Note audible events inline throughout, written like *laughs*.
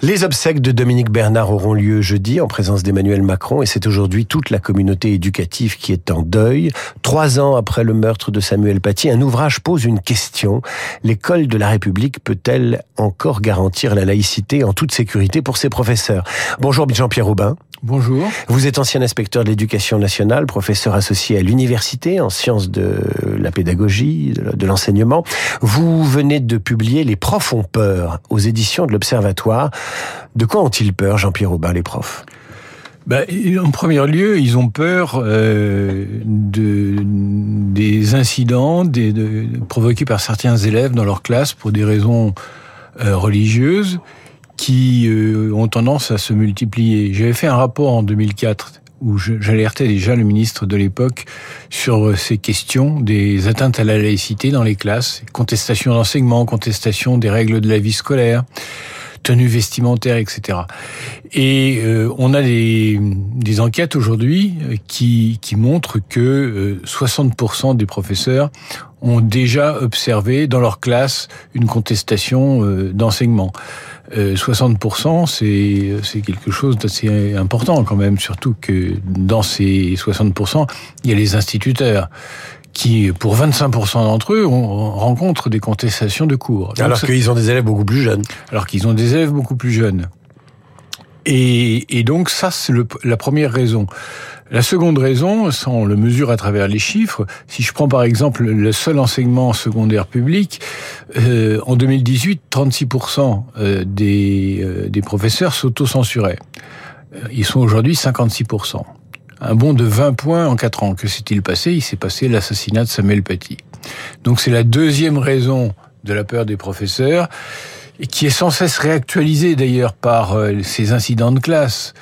Les obsèques de Dominique Bernard auront lieu jeudi en présence d'Emmanuel Macron et c'est aujourd'hui toute la communauté éducative qui est en deuil. Trois ans après le meurtre de Samuel Paty, un ouvrage pose une question. L'école de la République peut-elle encore garantir la laïcité en toute sécurité pour ses professeurs? Bonjour Jean-Pierre Aubin. Bonjour. Vous êtes ancien inspecteur de l'éducation nationale, professeur associé à l'université en sciences de la pédagogie, de l'enseignement. Vous venez de publier Les profs ont peur aux éditions de l'Observatoire. De quoi ont-ils peur, Jean-Pierre Aubin, les profs? Ben, en premier lieu, ils ont peur euh, de, des incidents provoqués par certains élèves dans leur classe pour des raisons euh, religieuses qui euh, ont tendance à se multiplier. J'avais fait un rapport en 2004 où j'alertais déjà le ministre de l'époque sur ces questions des atteintes à la laïcité dans les classes, contestation d'enseignement, contestation des règles de la vie scolaire, tenue vestimentaire, etc. Et euh, on a des, des enquêtes aujourd'hui euh, qui, qui montrent que 60% des professeurs ont déjà observé dans leur classe une contestation d'enseignement. 60%, euh, c'est quelque chose d'assez important quand même, surtout que dans ces 60%, il y a les instituteurs qui, pour 25% d'entre eux, on rencontre des contestations de cours. alors qu'ils ont des élèves beaucoup plus jeunes. Alors qu'ils ont des élèves beaucoup plus jeunes. Et, et donc ça, c'est la première raison. La seconde raison, on le mesure à travers les chiffres, si je prends par exemple le seul enseignement secondaire public, euh, en 2018, 36% euh, des, euh, des professeurs s'auto-censuraient. Ils sont aujourd'hui 56%. Un bond de 20 points en 4 ans. Que s'est-il passé? Il s'est passé l'assassinat de Samuel Paty. Donc c'est la deuxième raison de la peur des professeurs, et qui est sans cesse réactualisée d'ailleurs par ces incidents de classe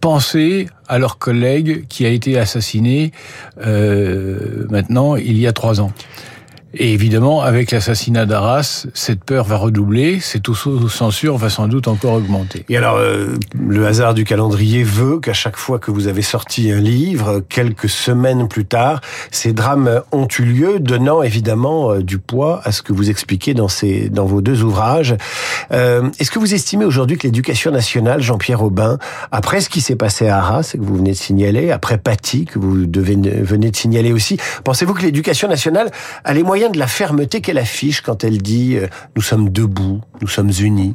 penser à leur collègue qui a été assassiné euh, maintenant il y a trois ans. Et évidemment, avec l'assassinat d'Arras, cette peur va redoubler, cette censure va sans doute encore augmenter. Et alors, euh, le hasard du calendrier veut qu'à chaque fois que vous avez sorti un livre, quelques semaines plus tard, ces drames ont eu lieu, donnant évidemment euh, du poids à ce que vous expliquez dans, ces, dans vos deux ouvrages. Euh, Est-ce que vous estimez aujourd'hui que l'éducation nationale, Jean-Pierre Aubin, après ce qui s'est passé à Arras, que vous venez de signaler, après Paty, que vous devez, venez de signaler aussi, pensez-vous que l'éducation nationale a les moyens de la fermeté qu'elle affiche quand elle dit euh, nous sommes debout, nous sommes unis.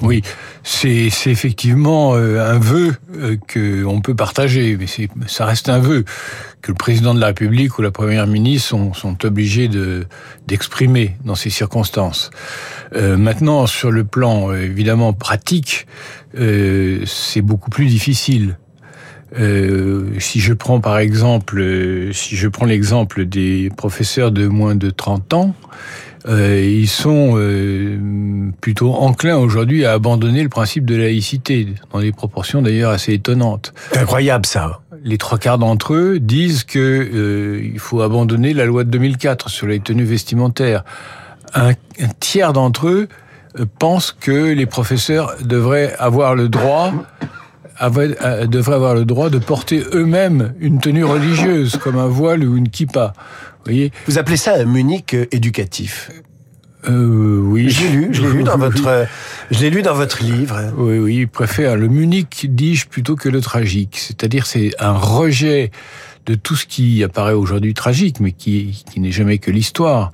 Oui, c'est effectivement euh, un vœu euh, que on peut partager, mais ça reste un vœu que le président de la République ou la première ministre sont, sont obligés de d'exprimer dans ces circonstances. maintenant, sur le plan évidemment pratique, c'est beaucoup plus difficile. Euh, si je prends par exemple, euh, si je prends l'exemple des professeurs de moins de 30 ans, euh, ils sont euh, plutôt enclins aujourd'hui à abandonner le principe de laïcité, dans des proportions d'ailleurs assez étonnantes. Incroyable ça. Les trois quarts d'entre eux disent que euh, il faut abandonner la loi de 2004 sur les tenues vestimentaires. Un, un tiers d'entre eux pensent que les professeurs devraient avoir le droit euh, devraient avoir le droit de porter eux-mêmes une tenue religieuse, comme un voile ou une kippa. Vous, voyez? Vous appelez ça un Munich éducatif? Euh, oui, j'ai lu, je l'ai lu dans *laughs* votre, je l'ai lu dans votre livre. Oui, oui, il préfère le Munich, dis-je, plutôt que le tragique. C'est-à-dire, c'est un rejet de tout ce qui apparaît aujourd'hui tragique, mais qui, qui n'est jamais que l'histoire,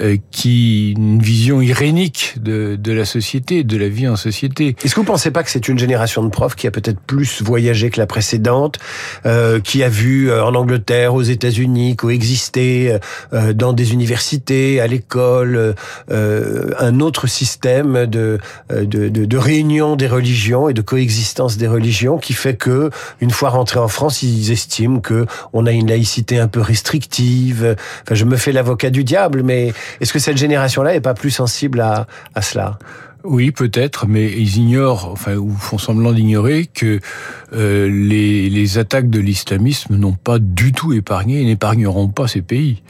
euh, qui une vision irénique de, de la société, de la vie en société. Est-ce que vous pensez pas que c'est une génération de profs qui a peut-être plus voyagé que la précédente, euh, qui a vu euh, en Angleterre, aux États-Unis, coexister euh, dans des universités, à l'école, euh, un autre système de, de, de, de réunion des religions et de coexistence des religions, qui fait que une fois rentrés en France, ils estiment que on a une laïcité un peu restrictive. Enfin, je me fais l'avocat du diable, mais est-ce que cette génération-là est pas plus sensible à, à cela? Oui, peut-être, mais ils ignorent, enfin, ou font semblant d'ignorer que euh, les, les attaques de l'islamisme n'ont pas du tout épargné et n'épargneront pas ces pays.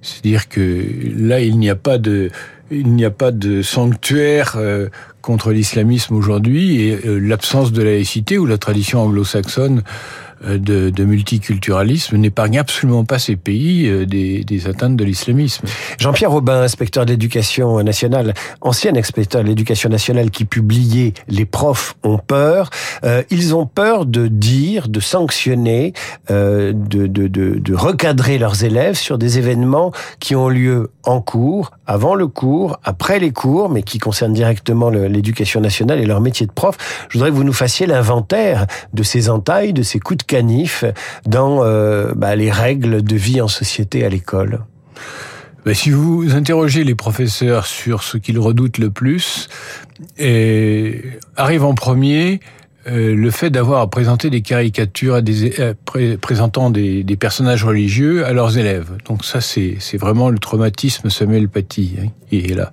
C'est-à-dire que là, il n'y a pas de, il n'y a pas de sanctuaire euh, contre l'islamisme aujourd'hui et euh, l'absence de laïcité ou la tradition anglo-saxonne euh, de, multiculturalisme n'épargne absolument pas ces pays euh, des, atteintes de l'islamisme. Jean-Pierre Aubin, inspecteur d'éducation nationale, ancien inspecteur de l'éducation nationale qui publiait Les profs ont peur. Euh, ils ont peur de dire, de sanctionner, de, de, de, de recadrer leurs élèves sur des événements qui ont lieu en cours, avant le cours, après les cours, mais qui concernent directement l'éducation nationale et leur métier de prof. Je voudrais que vous nous fassiez l'inventaire de ces entailles, de ces coups de dans euh, bah, les règles de vie en société à l'école. Si vous interrogez les professeurs sur ce qu'ils redoutent le plus, arrive en premier euh, le fait d'avoir présenté des caricatures à euh, présentant des, personnages religieux à leurs élèves. Donc ça, c'est vraiment le traumatisme Samuel Paty hein, qui est là.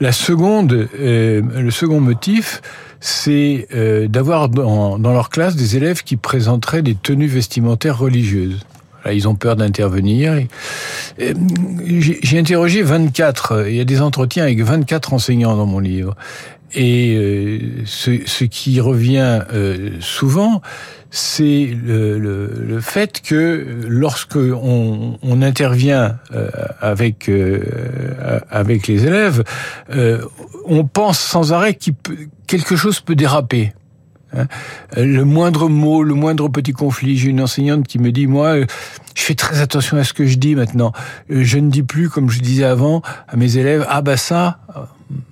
La seconde, euh, le second motif, c'est euh, d'avoir dans, dans, leur classe des élèves qui présenteraient des tenues vestimentaires religieuses. Là, ils ont peur d'intervenir. J'ai interrogé 24, il y a des entretiens avec 24 enseignants dans mon livre. Et euh, ce, ce, qui revient euh, souvent, c'est le, le, le, fait que lorsque on, on intervient euh, avec avec les élèves, on pense sans arrêt que quelque chose peut déraper. Hein. Le moindre mot, le moindre petit conflit. J'ai une enseignante qui me dit, moi, je fais très attention à ce que je dis maintenant. Je ne dis plus, comme je disais avant, à mes élèves, ah bah ça,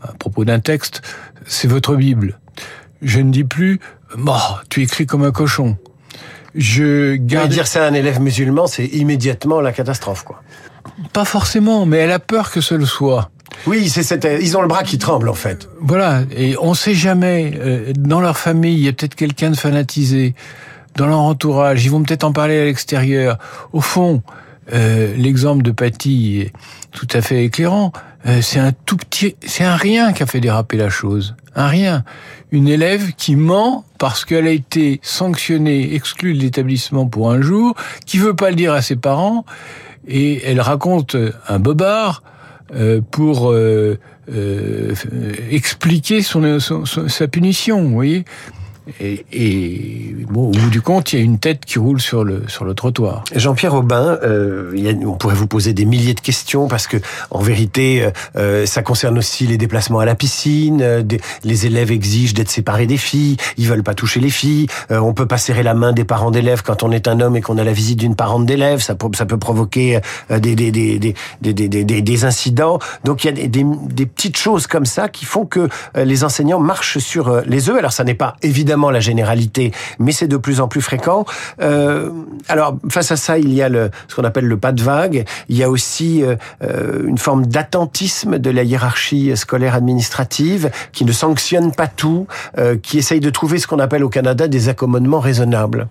à propos d'un texte, c'est votre Bible. Je ne dis plus, bon, tu écris comme un cochon. Je garde... dire ça à un élève musulman, c'est immédiatement la catastrophe, quoi. Pas forcément, mais elle a peur que ce le soit. Oui, c'est ils ont le bras qui tremble en fait. Voilà, et on sait jamais. Euh, dans leur famille, il y a peut-être quelqu'un de fanatisé. Dans leur entourage, ils vont peut-être en parler à l'extérieur. Au fond, euh, l'exemple de Patty est tout à fait éclairant. Euh, c'est un tout petit, c'est un rien qui a fait déraper la chose. Un rien. Une élève qui ment parce qu'elle a été sanctionnée, exclue de l'établissement pour un jour, qui veut pas le dire à ses parents, et elle raconte un bobard euh, pour expliquer son, sa punition, vous voyez. Et, et bon, au bout du compte, il y a une tête qui roule sur le sur le trottoir. Jean-Pierre Aubin, euh, y a, on pourrait vous poser des milliers de questions parce que en vérité, euh, euh ça concerne aussi les déplacements à la piscine. Euh, des, les élèves exigent d'être séparés des filles. Ils veulent pas toucher les filles. Euh, on peut pas serrer la main des parents d'élèves quand on est un homme et qu'on a la visite d'une parente d'élève. Ça, ça peut provoquer des, des, des, des, des incidents. Donc il y a des, des, petites choses comme ça qui font que les enseignants marchent sur les œufs. Alors ça n'est pas évidemment la généralité, mais c'est de plus en plus fréquent. Euh, alors face à ça, il y a le, ce qu'on appelle le pas de vague. Il y a aussi euh, euh, une forme d'attentisme de la hiérarchie scolaire administrative qui ne sanctionne pas tout, qui essaye de trouver ce qu'on appelle au Canada des accommodements raisonnables.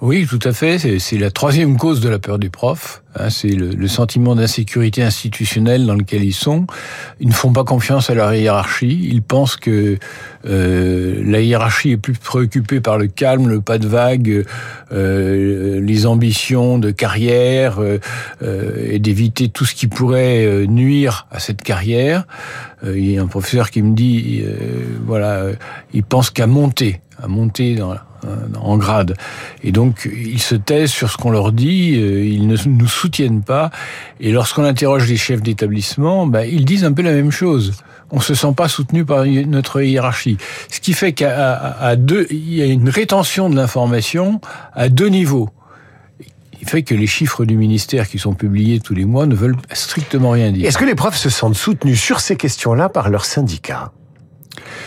Oui, tout à fait. C'est la troisième cause de la peur du prof. Hein, c'est le, sentiment d'insécurité institutionnelle dans lequel ils sont. Ils ne font pas confiance à leur hiérarchie. Ils pensent que euh, la hiérarchie est plus préoccupée par le calme, le pas de vague, euh, les ambitions de carrière euh, et d'éviter tout ce qui pourrait nuire à cette carrière. il y a un professeur qui me dit, voilà, il pense qu'à monter, à monter dans euh, en grade. Et donc, ils se taisent sur ce qu'on leur dit, euh, ils ne nous soutiennent pas. Et lorsqu'on interroge les chefs d'établissement, bah, ils disent un peu la même chose. On se sent pas soutenu par notre hiérarchie. Ce qui fait qu'à deux, il y a une rétention de l'information à deux niveaux. Il fait que les chiffres du ministère qui sont publiés tous les mois ne veulent strictement rien dire. Est-ce que les profs se sentent soutenus sur ces questions-là par leurs syndicats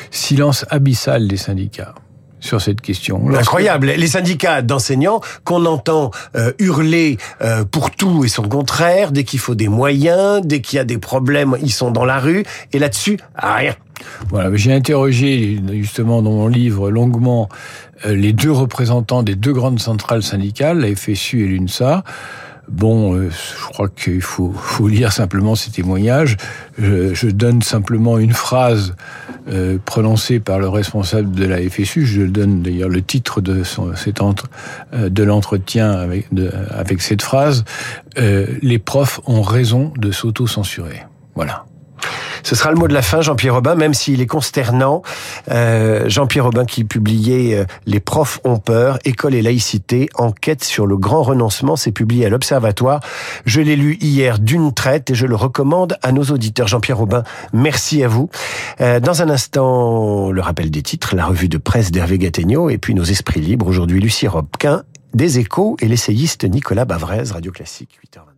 Silence abyssal des syndicats sur cette question. Incroyable. Les syndicats d'enseignants qu'on entend euh, hurler euh, pour tout et son contraire, dès qu'il faut des moyens, dès qu'il y a des problèmes, ils sont dans la rue, et là-dessus, rien. Voilà, j'ai interrogé justement dans mon livre longuement euh, les deux représentants des deux grandes centrales syndicales, la FSU et l'UNSA. Bon, euh, je crois qu'il faut, lire simplement ces témoignages. Je, donne simplement une phrase euh, prononcée par le responsable de la FSU. Je donne d'ailleurs le titre de, cet entre, euh, l'entretien avec, cette phrase. Les profs ont raison de s'auto-censurer. Voilà. Ce sera le mot de la fin, Jean-Pierre Robin, même s'il est consternant. Euh, Jean-Pierre Robin qui publiait euh, Les profs ont peur, école et laïcité, enquête sur le grand renoncement, c'est publié à l'Observatoire. Je l'ai lu hier d'une traite et je le recommande à nos auditeurs. Jean-Pierre Robin, merci à vous. Euh, dans un instant, le rappel des titres, la revue de presse d'Hervé Gattegno et puis nos esprits libres. Aujourd'hui, Lucie Robquin, des échos et l'essayiste Nicolas Bavrez, Radio Classique, 8h22.